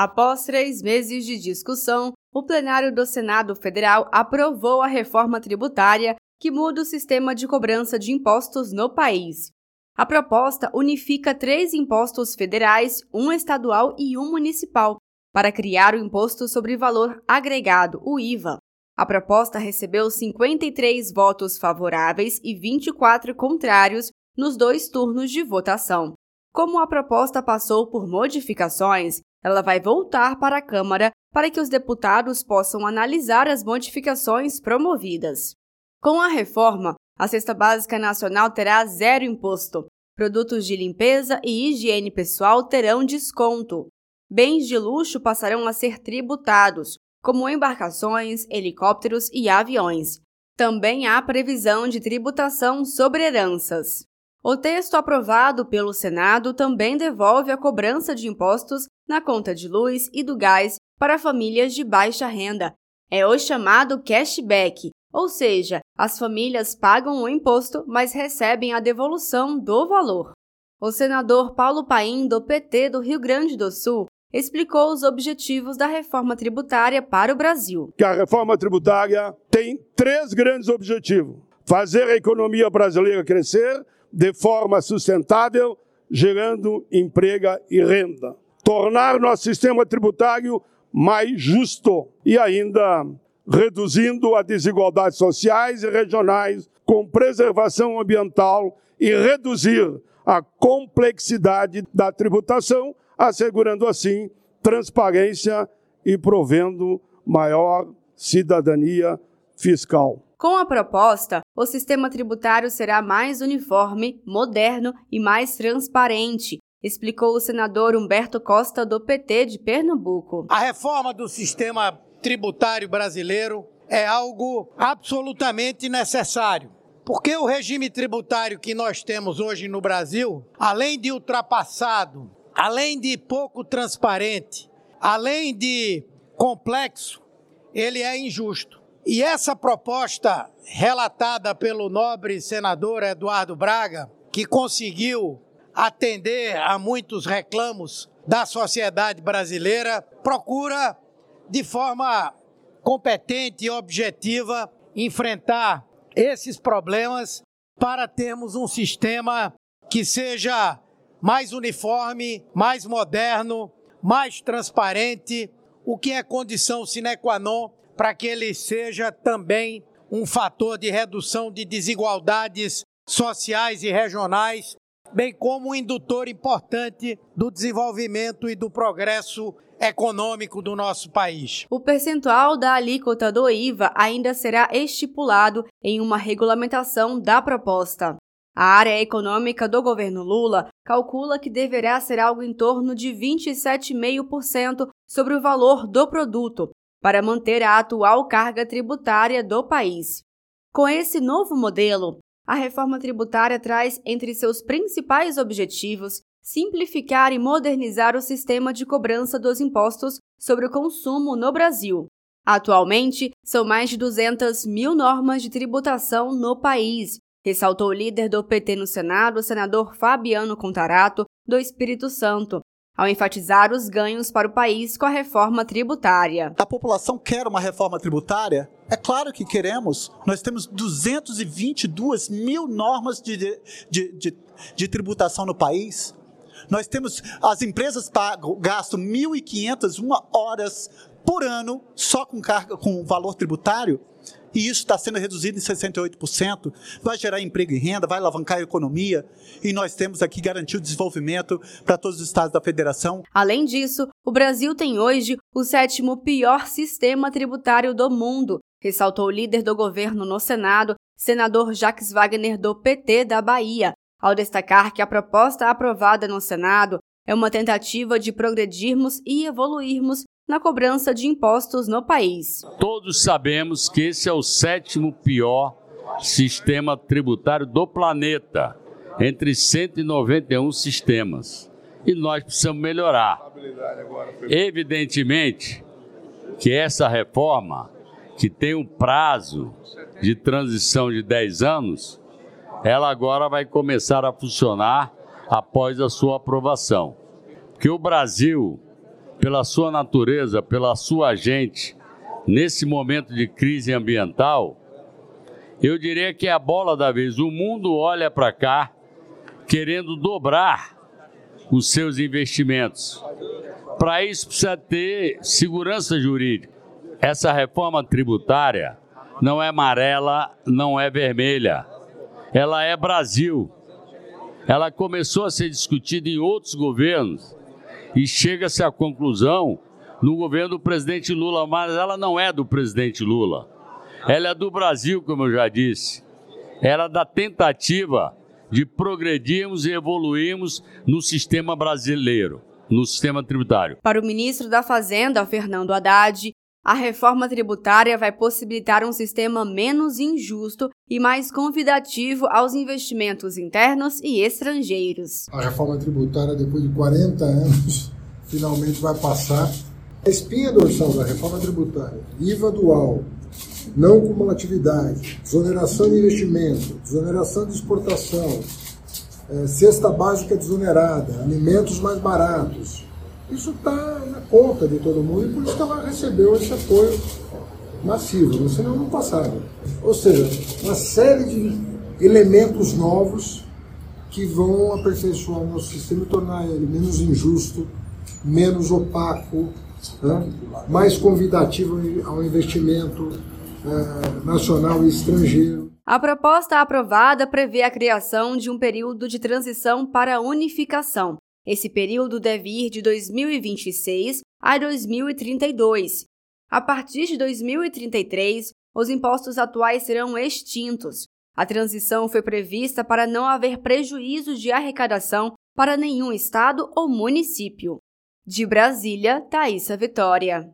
Após três meses de discussão, o plenário do Senado Federal aprovou a reforma tributária que muda o sistema de cobrança de impostos no país. A proposta unifica três impostos federais, um estadual e um municipal, para criar o Imposto sobre Valor Agregado, o IVA. A proposta recebeu 53 votos favoráveis e 24 contrários nos dois turnos de votação. Como a proposta passou por modificações, ela vai voltar para a Câmara para que os deputados possam analisar as modificações promovidas. Com a reforma, a cesta básica nacional terá zero imposto. Produtos de limpeza e higiene pessoal terão desconto. Bens de luxo passarão a ser tributados, como embarcações, helicópteros e aviões. Também há previsão de tributação sobre heranças. O texto aprovado pelo Senado também devolve a cobrança de impostos na conta de luz e do gás para famílias de baixa renda. É o chamado cashback, ou seja, as famílias pagam o imposto, mas recebem a devolução do valor. O senador Paulo Paim, do PT do Rio Grande do Sul, explicou os objetivos da reforma tributária para o Brasil. Que a reforma tributária tem três grandes objetivos: fazer a economia brasileira crescer de forma sustentável, gerando emprego e renda. Tornar nosso sistema tributário mais justo e ainda reduzindo as desigualdades sociais e regionais, com preservação ambiental e reduzir a complexidade da tributação, assegurando assim transparência e provendo maior cidadania fiscal. Com a proposta, o sistema tributário será mais uniforme, moderno e mais transparente, explicou o senador Humberto Costa, do PT de Pernambuco. A reforma do sistema tributário brasileiro é algo absolutamente necessário. Porque o regime tributário que nós temos hoje no Brasil, além de ultrapassado, além de pouco transparente, além de complexo, ele é injusto. E essa proposta relatada pelo nobre senador Eduardo Braga, que conseguiu atender a muitos reclamos da sociedade brasileira, procura de forma competente e objetiva enfrentar esses problemas para termos um sistema que seja mais uniforme, mais moderno, mais transparente, o que é condição sine qua non para que ele seja também um fator de redução de desigualdades sociais e regionais, bem como um indutor importante do desenvolvimento e do progresso econômico do nosso país. O percentual da alíquota do IVA ainda será estipulado em uma regulamentação da proposta. A área econômica do governo Lula calcula que deverá ser algo em torno de 27,5% sobre o valor do produto, para manter a atual carga tributária do país. Com esse novo modelo, a reforma tributária traz entre seus principais objetivos simplificar e modernizar o sistema de cobrança dos impostos sobre o consumo no Brasil. Atualmente, são mais de 200 mil normas de tributação no país, ressaltou o líder do PT no Senado, o senador Fabiano Contarato, do Espírito Santo, ao enfatizar os ganhos para o país com a reforma tributária. A população quer uma reforma tributária? É claro que queremos. Nós temos 222 mil normas de, de, de, de tributação no país. Nós temos, as empresas pagam, gastam 1.500 horas por ano só com carga, com valor tributário, e isso está sendo reduzido em 68%, vai gerar emprego e renda, vai alavancar a economia, e nós temos aqui garantir o desenvolvimento para todos os estados da federação. Além disso, o Brasil tem hoje o sétimo pior sistema tributário do mundo, ressaltou o líder do governo no Senado, senador Jacques Wagner do PT da Bahia, ao destacar que a proposta aprovada no Senado é uma tentativa de progredirmos e evoluirmos na cobrança de impostos no país. Todos sabemos que esse é o sétimo pior sistema tributário do planeta, entre 191 sistemas. E nós precisamos melhorar. Evidentemente que essa reforma, que tem um prazo de transição de 10 anos, ela agora vai começar a funcionar após a sua aprovação. Porque o Brasil pela sua natureza, pela sua gente, nesse momento de crise ambiental, eu diria que é a bola da vez. O mundo olha para cá querendo dobrar os seus investimentos. Para isso precisa ter segurança jurídica. Essa reforma tributária não é amarela, não é vermelha. Ela é Brasil. Ela começou a ser discutida em outros governos e chega-se à conclusão no governo do presidente Lula, mas ela não é do presidente Lula. Ela é do Brasil, como eu já disse. Ela é da tentativa de progredirmos e evoluirmos no sistema brasileiro, no sistema tributário. Para o ministro da Fazenda, Fernando Haddad, a reforma tributária vai possibilitar um sistema menos injusto e mais convidativo aos investimentos internos e estrangeiros. A reforma tributária, depois de 40 anos, finalmente vai passar. A espinha dorsal da reforma tributária, IVA dual, não cumulatividade, desoneração de investimento, desoneração de exportação, é, cesta básica desonerada, alimentos mais baratos. Isso está na conta de todo mundo e por isso que ela recebeu esse apoio massivo, senão não passava. Ou seja, uma série de elementos novos que vão aperfeiçoar o nosso sistema e tornar ele menos injusto, menos opaco, né? mais convidativo ao investimento, é, nacional e estrangeiro. A proposta aprovada prevê a criação de um período de transição para a unificação. Esse período deve ir de 2026 a 2032. A partir de 2033, os impostos atuais serão extintos. A transição foi prevista para não haver prejuízos de arrecadação para nenhum estado ou município. De Brasília, Thaisa Vitória.